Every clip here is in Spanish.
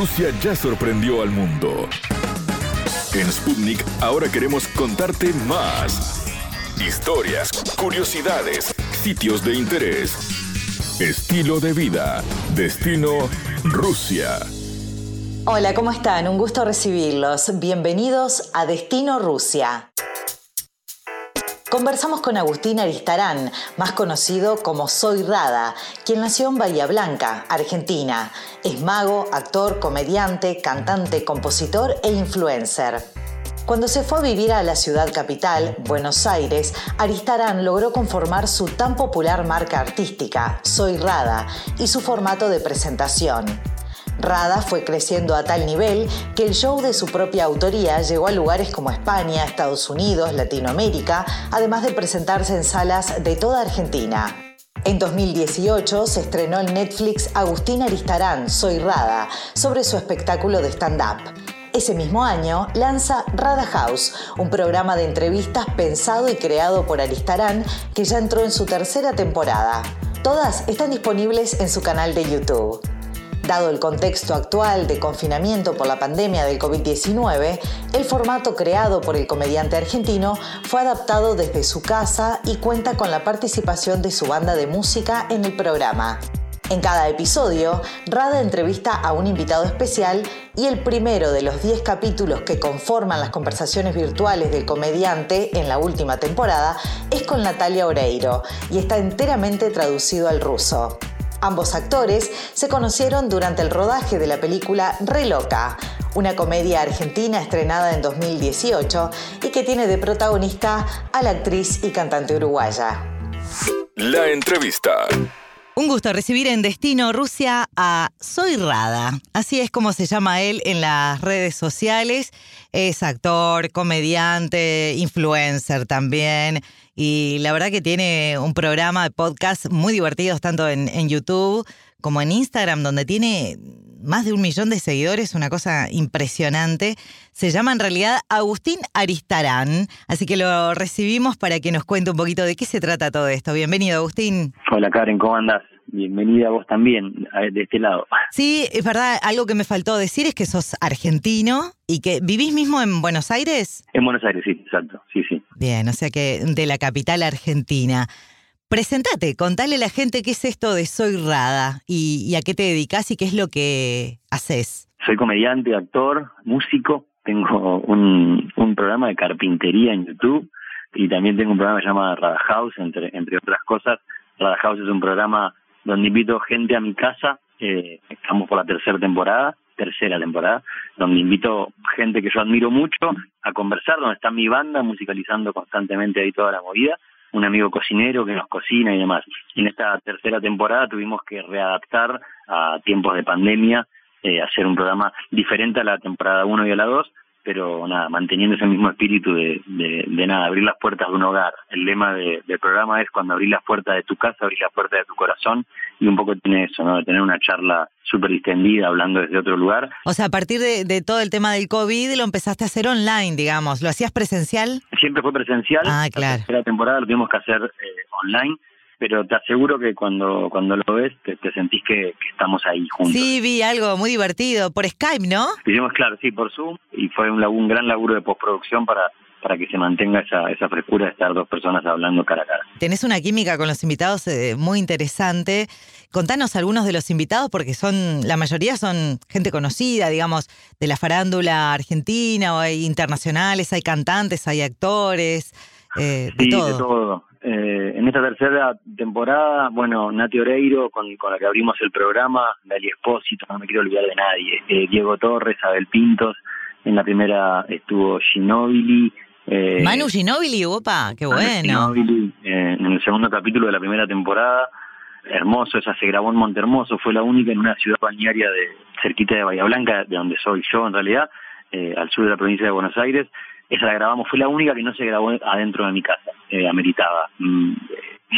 Rusia ya sorprendió al mundo. En Sputnik ahora queremos contarte más. Historias, curiosidades, sitios de interés, estilo de vida, destino Rusia. Hola, ¿cómo están? Un gusto recibirlos. Bienvenidos a Destino Rusia. Conversamos con Agustín Aristarán, más conocido como Soy Rada, quien nació en Bahía Blanca, Argentina. Es mago, actor, comediante, cantante, compositor e influencer. Cuando se fue a vivir a la ciudad capital, Buenos Aires, Aristarán logró conformar su tan popular marca artística, Soy Rada, y su formato de presentación. Rada fue creciendo a tal nivel que el show de su propia autoría llegó a lugares como España, Estados Unidos, Latinoamérica, además de presentarse en salas de toda Argentina. En 2018 se estrenó en Netflix Agustín Aristarán, Soy Rada, sobre su espectáculo de stand-up. Ese mismo año lanza Rada House, un programa de entrevistas pensado y creado por Aristarán que ya entró en su tercera temporada. Todas están disponibles en su canal de YouTube. Dado el contexto actual de confinamiento por la pandemia del COVID-19, el formato creado por el comediante argentino fue adaptado desde su casa y cuenta con la participación de su banda de música en el programa. En cada episodio, Rada entrevista a un invitado especial y el primero de los 10 capítulos que conforman las conversaciones virtuales del comediante en la última temporada es con Natalia Oreiro y está enteramente traducido al ruso. Ambos actores se conocieron durante el rodaje de la película Re Loca, una comedia argentina estrenada en 2018 y que tiene de protagonista a la actriz y cantante uruguaya. La entrevista. Un gusto recibir en Destino Rusia a Soy Rada. Así es como se llama él en las redes sociales. Es actor, comediante, influencer también. Y la verdad que tiene un programa de podcast muy divertidos tanto en, en YouTube como en Instagram, donde tiene más de un millón de seguidores, una cosa impresionante. Se llama en realidad Agustín Aristarán, así que lo recibimos para que nos cuente un poquito de qué se trata todo esto. Bienvenido, Agustín. Hola, Karen, ¿cómo andas? Bienvenida a vos también, de este lado. Sí, es verdad, algo que me faltó decir es que sos argentino y que vivís mismo en Buenos Aires. En Buenos Aires, sí, exacto, sí, sí. Bien, o sea que de la capital argentina. Presentate, contale a la gente qué es esto de Soy Rada y, a qué te dedicas y qué es lo que haces. Soy comediante, actor, músico. Tengo un, programa de carpintería en YouTube y también tengo un programa llamado Rada House, entre, entre otras cosas. Rada House es un programa donde invito gente a mi casa. Eh, estamos por la tercera temporada, tercera temporada, donde invito gente que yo admiro mucho a conversar, donde está mi banda musicalizando constantemente ahí toda la movida un amigo cocinero que nos cocina y demás. En esta tercera temporada tuvimos que readaptar a tiempos de pandemia, eh, hacer un programa diferente a la temporada 1 y a la 2, pero nada, manteniendo ese mismo espíritu de, de, nada, abrir las puertas de un hogar. El lema del programa es cuando abrís las puertas de tu casa, abrís las puertas de tu corazón, y un poco tiene eso, ¿no? De tener una charla súper distendida, hablando desde otro lugar. O sea, a partir de, todo el tema del COVID lo empezaste a hacer online, digamos. ¿Lo hacías presencial? Siempre fue presencial. Ah, claro. La temporada lo tuvimos que hacer eh, online pero te aseguro que cuando, cuando lo ves te, sentís que, estamos ahí juntos. Sí, vi algo muy divertido, por Skype, ¿no? Hicimos, claro, sí, por Zoom, y fue un, un gran laburo de postproducción para, para que se mantenga esa, esa frescura de estar dos personas hablando cara a cara. Tenés una química con los invitados eh, muy interesante. Contanos algunos de los invitados, porque son, la mayoría son gente conocida, digamos, de la farándula argentina, o hay internacionales, hay cantantes, hay actores, eh, de todo. De todo. Eh, en esta tercera temporada, bueno, Nati Oreiro, con, la que abrimos el programa, Dali Espósito, no me quiero olvidar de nadie, eh, Diego Torres, Abel Pintos, en la primera estuvo Ginóbili. Eh, Manu Ginóbili, opa, qué bueno. Eh, en el segundo capítulo de la primera temporada, hermoso, esa se grabó en Montermoso, fue la única en una ciudad balnearia de cerquita de Bahía Blanca, de donde soy yo en realidad, al sur de la provincia de Buenos Aires, esa la grabamos, fue la única que no se grabó adentro de mi casa, eh, ameritaba. Mm,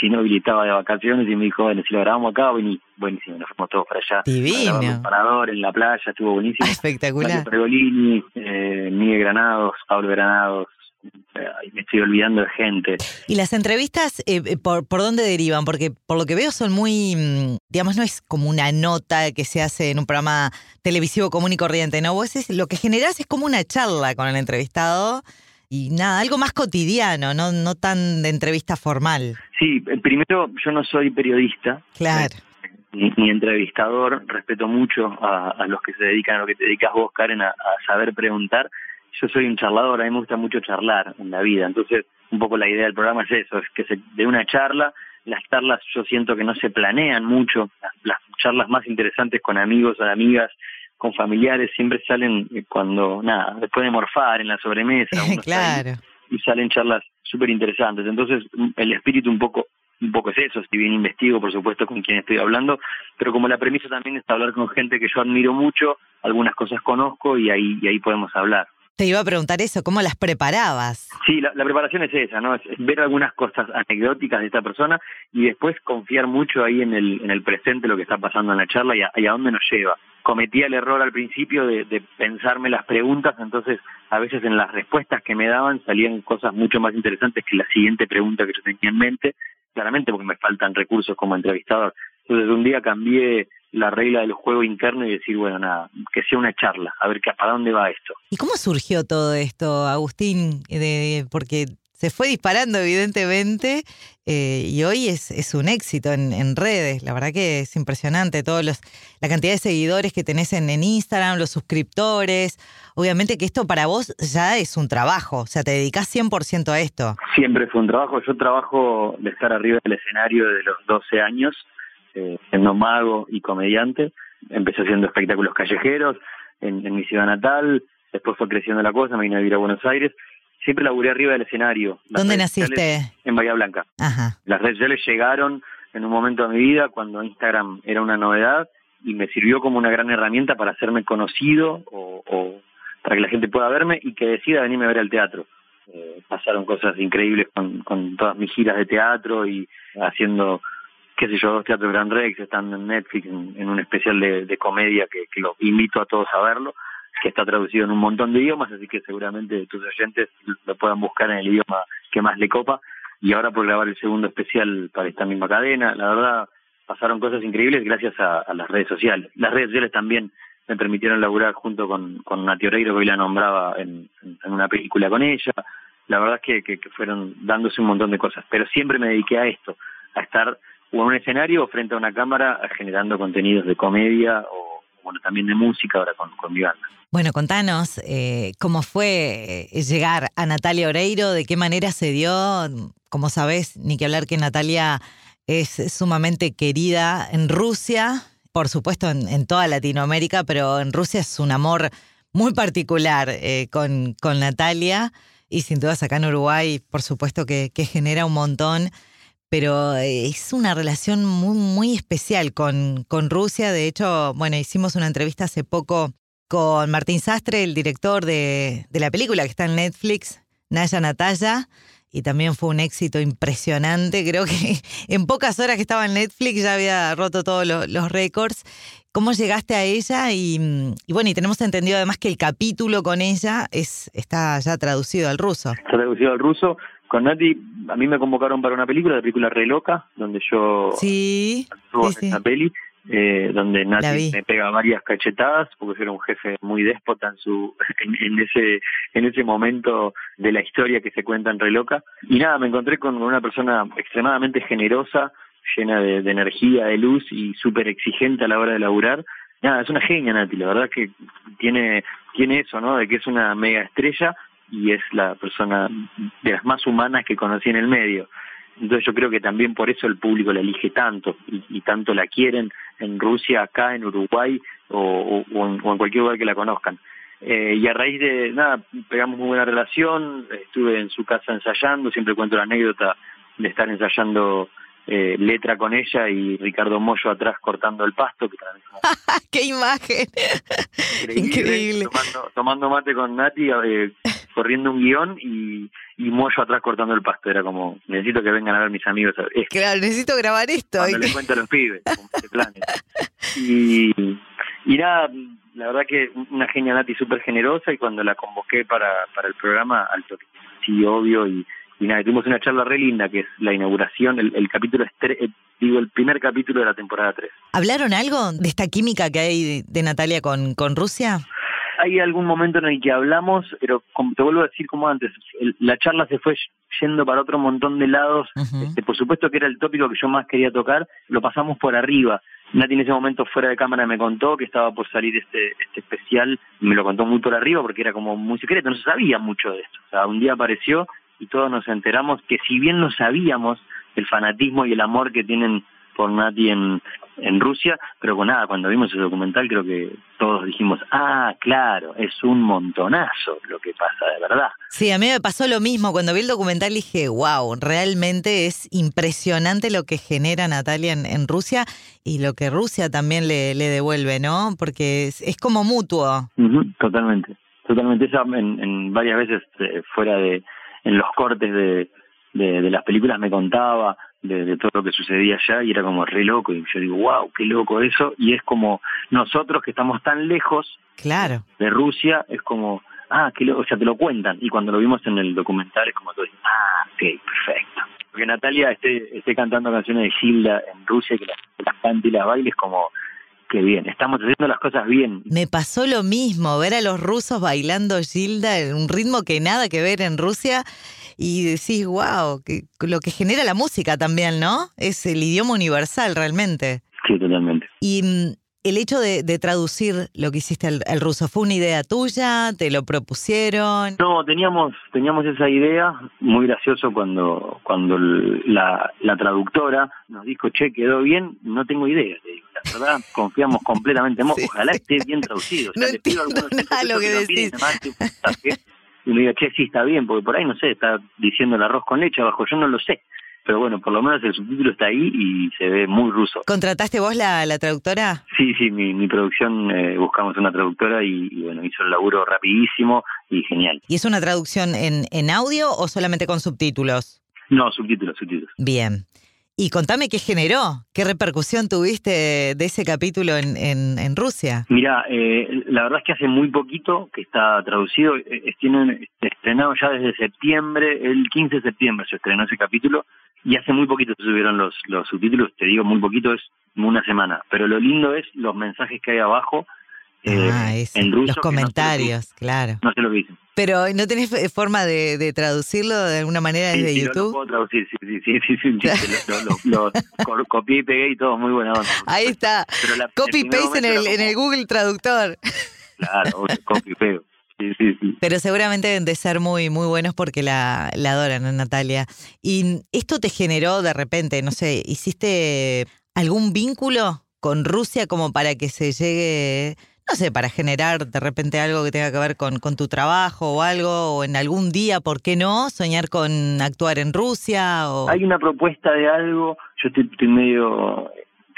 Ginóbili estaba de vacaciones y me dijo, bueno, si lo grabamos acá, vení. Buenísimo, nos fuimos todos para allá. Divino. Un parador en la playa, estuvo buenísimo. Espectacular. Mario Pergolini, eh, Miguel Granados, Pablo Granados, me estoy olvidando de gente. ¿Y las entrevistas eh, eh, por, por dónde derivan? Porque por lo que veo son muy, mm, digamos, no es como una nota que se hace en un programa televisivo común y corriente, ¿no? Vos es, lo que generas es como una charla con el entrevistado y nada, algo más cotidiano, no, no tan de entrevista formal. Sí, eh, primero yo no soy periodista. Claro. Ni, entrevistador, respeto mucho a, los que se dedican a lo que te dedicas vos, Karen, a saber preguntar yo soy un charlador, a mí me gusta mucho charlar en la vida, entonces un poco la idea del programa es eso, es que se, de una charla, las charlas yo siento que no se planean mucho, las, charlas más interesantes con amigos o amigas, con familiares, siempre salen eh, cuando, nada, después de morfar en la sobremesa, claro. y salen charlas súper interesantes, entonces el espíritu un poco un poco es eso, si bien investigo, por supuesto, con quien estoy hablando, pero como la premisa también es hablar con gente que yo admiro mucho, algunas cosas conozco y ahí, y ahí podemos hablar. Te iba a preguntar eso, ¿cómo las preparabas? Sí, la, preparación es esa, ¿no? Es, ver algunas cosas anecdóticas de esta persona y después confiar mucho ahí en el, en el presente, lo que está pasando en la charla y a, dónde nos lleva. Cometía el error al principio de, de, pensarme las preguntas, entonces a veces en las respuestas que me daban salían cosas mucho más interesantes que la siguiente pregunta que yo tenía en mente, claramente porque me faltan recursos como entrevistador. Entonces un día cambié la regla del juego interno y decir, bueno, nada, que sea una charla, a ver que, para dónde va esto. ¿Y cómo surgió todo esto, Agustín? De, porque se fue disparando, evidentemente, eh, y hoy es, es un éxito en, redes. La verdad que es impresionante todos los, la cantidad de seguidores que tenés en, en, Instagram, los suscriptores. Obviamente que esto para vos ya es un trabajo, o sea, te dedicas 100% a esto. Siempre fue un trabajo. Yo trabajo de estar arriba del escenario desde los 12 años eh, siendo mago y comediante. Empecé haciendo espectáculos callejeros en, mi ciudad natal, después fue creciendo la cosa, me vine a vivir a Buenos Aires. Siempre laburé arriba del escenario. ¿Dónde naciste? En Bahía Blanca. Las redes sociales llegaron en un momento de mi vida cuando Instagram era una novedad y me sirvió como una gran herramienta para hacerme conocido o, para que la gente pueda verme y que decida venirme a ver al teatro. Eh, pasaron cosas increíbles con, con todas mis giras de teatro y haciendo qué sé yo, dos teatros Gran Rex, están en Netflix en, un especial de, comedia que, que lo invito a todos a verlo, que está traducido en un montón de idiomas, así que seguramente tus oyentes lo puedan buscar en el idioma que más le copa. Y ahora por grabar el segundo especial para esta misma cadena, la verdad pasaron cosas increíbles gracias a, las redes sociales. Las redes sociales también me permitieron laburar junto con, con Nati Oreiro, que hoy la nombraba en, una película con ella. La verdad es que, que fueron dándose un montón de cosas, pero siempre me dediqué a esto, a estar o en un escenario o frente a una cámara generando contenidos de comedia o bueno, también de música ahora con, con mi. Bueno, contanos eh, cómo fue eh, llegar a Natalia Oreiro, de qué manera se dio, como sabés, ni que hablar que Natalia es sumamente querida en Rusia, por supuesto en, toda Latinoamérica, pero en Rusia es un amor muy particular eh, con, con Natalia. Y sin dudas acá en Uruguay, por supuesto que, que genera un montón pero es una relación muy, muy especial con, con Rusia. De hecho, bueno, hicimos una entrevista hace poco con Martín Sastre, el director de, de la película que está en Netflix, Naya Natalia, y también fue un éxito impresionante. Creo que en pocas horas que estaba en Netflix ya había roto todos los, récords. ¿Cómo llegaste a ella? Y, y, bueno, y tenemos entendido además que el capítulo con ella es está ya traducido al ruso. Está traducido al ruso con Nati, a mí me convocaron para una película, la película Re Loca, donde yo sí, en esa peli, eh, donde Nati me pega varias cachetadas, porque yo era un jefe muy déspota en su en, ese en ese momento de la historia que se cuenta en Re Loca. Y nada, me encontré con una persona extremadamente generosa, llena de, energía, de luz y súper exigente a la hora de laburar. Nada, es una genia Nati, la verdad que tiene tiene eso, ¿no? De que es una mega estrella, y es la persona de las más humanas que conocí en el medio. Entonces yo creo que también por eso el público la elige tanto y, tanto la quieren en Rusia, acá, en Uruguay o, en, cualquier lugar que la conozcan. Eh, y a raíz de nada, pegamos muy buena relación, estuve en su casa ensayando, siempre cuento la anécdota de estar ensayando eh, letra con ella y Ricardo Mollo atrás cortando el pasto. Que ¡Qué imagen! Increíble. Tomando, mate con Nati, eh, corriendo un guion y, y Mollo atrás cortando el pasto. Era como, necesito que vengan a ver mis amigos. claro, necesito grabar esto. Cuando les cuento a los pibes, Y, y nada, la verdad que una genia Nati súper generosa y cuando la convoqué para, para el programa, alto así obvio y, y nada, tuvimos una charla re linda que es la inauguración, el, el capítulo, estre- eh, digo, el primer capítulo de la temporada 3. ¿Hablaron algo de esta química que hay de, de Natalia con, con Rusia? Hay algún momento en el que hablamos, pero te vuelvo a decir como antes, el- la charla se fue yendo para otro montón de lados. Este, por supuesto que era el tópico que yo más quería tocar, lo pasamos por arriba. Nati en ese momento fuera de cámara me contó que estaba por salir este, este especial, me lo contó muy por arriba porque era como muy secreto, no se sabía mucho de esto. O sea, un día apareció y todos nos enteramos que si bien no sabíamos el fanatismo y el amor que tienen por Nati en, en Rusia, pero con nada, cuando vimos el documental creo que todos dijimos, ah, claro, es un montonazo lo que pasa de verdad. Sí, a mí me pasó lo mismo. Cuando vi el documental dije, wow, realmente es impresionante lo que genera Natalia en, en Rusia y lo que Rusia también le, le devuelve, ¿no? Porque es, es como mutuo. Totalmente, totalmente. Esa en, en varias veces eh, fuera de, en los cortes de, de, de las películas me contaba de, de todo lo que sucedía allá y era como re loco y yo digo, wow, qué loco eso y es como nosotros que estamos tan lejos Claro. de Rusia, es como, ah, que lo, o sea, te lo cuentan y cuando lo vimos en el documental es como todo, ah, ok, perfecto. Porque Natalia esté, esté cantando canciones de Gilda en Rusia que las, las cante y las baile es como, bien, estamos haciendo las cosas bien. Me pasó lo mismo, ver a los rusos bailando Gilda en un ritmo que nada que ver en Rusia y decís, wow, que, lo que genera la música también, ¿no? Es el idioma universal realmente. Sí, totalmente. Y mm, el hecho de, de traducir lo que hiciste al, al ruso, ¿fue una idea tuya? ¿Te lo propusieron? No, teníamos teníamos esa idea, muy gracioso cuando cuando la, la traductora nos dijo, che, quedó bien, no tengo idea, le digo, verdad, confiamos completamente en vos, Sí. ojalá esté bien traducido. O sea, No le pido entiendo nada lo que decís. y me diga, che, sí, está bien, porque por ahí, no sé, está diciendo el arroz con leche abajo, yo no lo sé. Pero bueno, por lo menos el subtítulo está ahí y se ve muy ruso. ¿Contrataste vos la, la traductora? Sí, sí, mi, mi producción eh, buscamos una traductora y, y bueno, hizo el laburo rapidísimo y genial. ¿Y es una traducción en, en audio o solamente con subtítulos? No, subtítulos, subtítulos. Bien. Y contame qué generó, qué repercusión tuviste de ese capítulo en, Rusia. Mira, eh, la verdad es que hace muy poquito que está traducido, eh, estrenado ya desde septiembre, el 15 de septiembre se estrenó ese capítulo y hace muy poquito se subieron los subtítulos, te digo muy poquito, es una semana, pero lo lindo es los mensajes que hay abajo eh, ah, eso, en ruso. los no comentarios, claro. No sé lo que dicen. Pero ¿no tenés forma de, de traducirlo de alguna manera Sí, desde sí, lo- Lo, YouTube? puedo traducir, sí, sí, sí, sí, sí, lo, lo- lo- lo co- copié y pegué y todo, muy buena onda. Ahí está. La- Copy paste en el, en el Google Traductor. Claro, copy y pego. Sí, sí, sí. Pero seguramente deben de ser muy, muy buenos porque la, la adoran, ¿no, Natalia? Y esto te generó de repente, no sé, ¿hiciste algún vínculo con Rusia como para que se llegue, no sé, para generar de repente algo que tenga que ver con, con tu trabajo o algo, o en algún día, ¿por qué no? Soñar con actuar en Rusia o... Hay una propuesta de algo, yo estoy, medio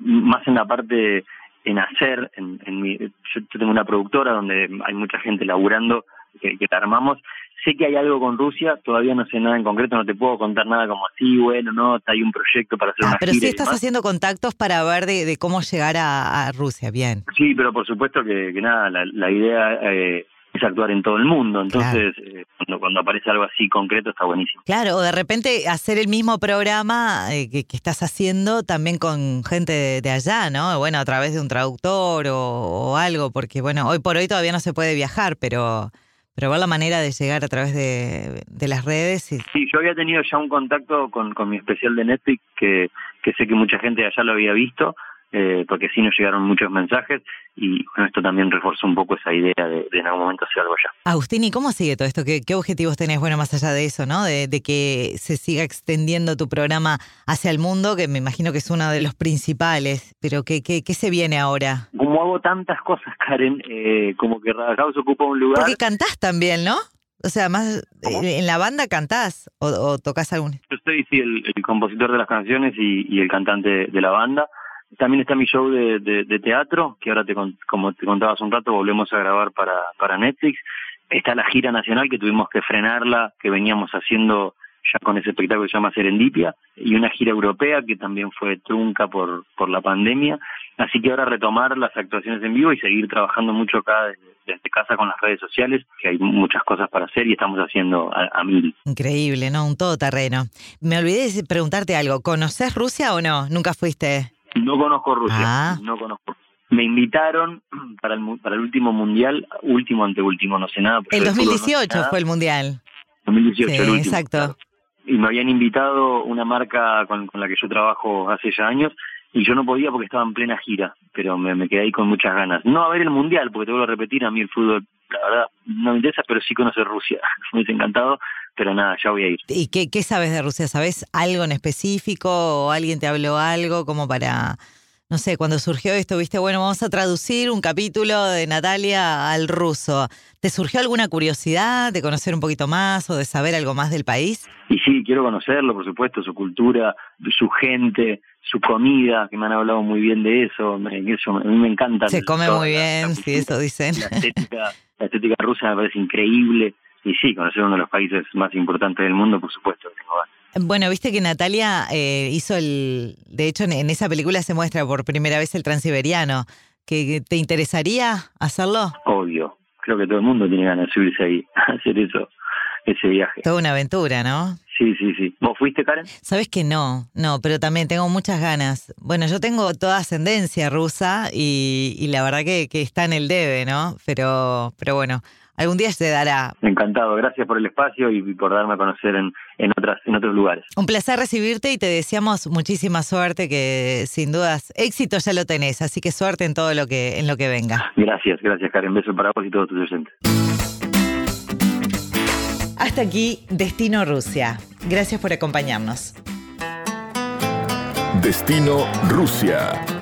más en la parte en hacer, en, en mi, yo, yo tengo una productora donde hay mucha gente laburando que, que la armamos. Sé que hay algo con Rusia, todavía no sé nada en concreto, no te puedo contar nada como así, bueno, no, hay un proyecto para hacer Ah, una pero gira sí y estás demás. haciendo contactos para ver de, de cómo llegar a, a Rusia, bien. Sí, pero por supuesto que, que nada, la, la idea eh, es actuar en todo el mundo, entonces eh, cuando, cuando aparece algo así concreto está buenísimo. Claro, o de repente hacer el mismo programa eh, que, que estás haciendo también con gente de, de allá, ¿no? Bueno, a través de un traductor o, o algo, porque bueno, hoy por hoy todavía no se puede viajar, pero, pero ver la manera de llegar a través de, las redes. y- Sí, yo había tenido ya un contacto con, con mi especial de Netflix que, que sé que mucha gente allá lo había visto, eh, porque sí nos llegaron muchos mensajes y bueno, esto también reforzó un poco esa idea de, de en algún momento hacer algo allá. Agustín, ¿y cómo sigue todo esto? ¿Qué, qué objetivos tenés, bueno, más allá de eso, ¿no? De, de que se siga extendiendo tu programa hacia el mundo, que me imagino que es uno de los principales, pero ¿qué, qué, qué se viene ahora? Como hago tantas cosas, Karen, eh, como que Radhaus ocupa un lugar... Porque cantás también, ¿no? O sea, más ¿Cómo? eh, en la banda cantás o, o tocas algún. Yo soy sí, el, el compositor de las canciones y, y el cantante de la banda. También está mi show de, de- teatro, que ahora, te, como te contaba hace un rato, volvemos a grabar para, para Netflix. Está la gira nacional, que tuvimos que frenarla, que veníamos haciendo ya con ese espectáculo que se llama Serendipia, y una gira europea que también fue trunca por, por la pandemia. Así que ahora retomar las actuaciones en vivo y seguir trabajando mucho acá desde, casa con las redes sociales, que hay muchas cosas para hacer y estamos haciendo a, mil. Increíble, ¿no? Un todoterreno. Me olvidé de preguntarte algo. ¿Conoces Rusia o no? ¿Nunca fuiste? No conozco Rusia, ah. no conozco. Me invitaron para el, para el último mundial, último anteúltimo, no sé nada. El 2018 fue el mundial. 2018, el último. Exacto. Y me habían invitado una marca con, con la que yo trabajo hace ya años y yo no podía porque estaba en plena gira, pero me, quedé ahí con muchas ganas. No a ver el Mundial, porque te vuelvo a repetir, a mí el fútbol, la verdad, no me interesa, pero sí conocer Rusia. me hubiese encantado, pero nada, ya voy a ir. ¿Y qué, qué sabes de Rusia? ¿Sabes algo en específico o alguien te habló algo como para no sé, cuando surgió esto, viste, bueno, vamos a traducir un capítulo de Natalia al ruso. ¿Te surgió alguna curiosidad de conocer un poquito más o de saber algo más del país? Y sí, quiero conocerlo, por supuesto, su cultura, su gente, su comida, que me han hablado muy bien de eso, eso a mí me encanta. Se come muy bien, sí, eso dicen. La estética, la estética rusa me parece increíble. Y sí, conocer uno de los países más importantes del mundo, por supuesto. Bueno, viste que Natalia eh, hizo el. De hecho, en, esa película se muestra por primera vez el transiberiano. ¿Que, ¿Te interesaría hacerlo? Obvio. Creo que todo el mundo tiene ganas de subirse ahí, a hacer eso, ese viaje. Toda una aventura, ¿no? Sí, sí, sí. ¿Vos fuiste, Karen? Sabes que no, no, pero también tengo muchas ganas. Bueno, yo tengo toda ascendencia rusa y, y la verdad que, que, está en el debe, ¿no? Pero, pero bueno, algún día se dará. Encantado, gracias por el espacio y por darme a conocer en, en, otras, en otros lugares. Un placer recibirte y te deseamos muchísima suerte, que sin dudas éxito ya lo tenés, así que suerte en todo lo que, en lo que venga. Gracias, gracias Karen, beso para vos y todos tus oyentes. Hasta aquí Destino Rusia. Gracias por acompañarnos. Destino Rusia.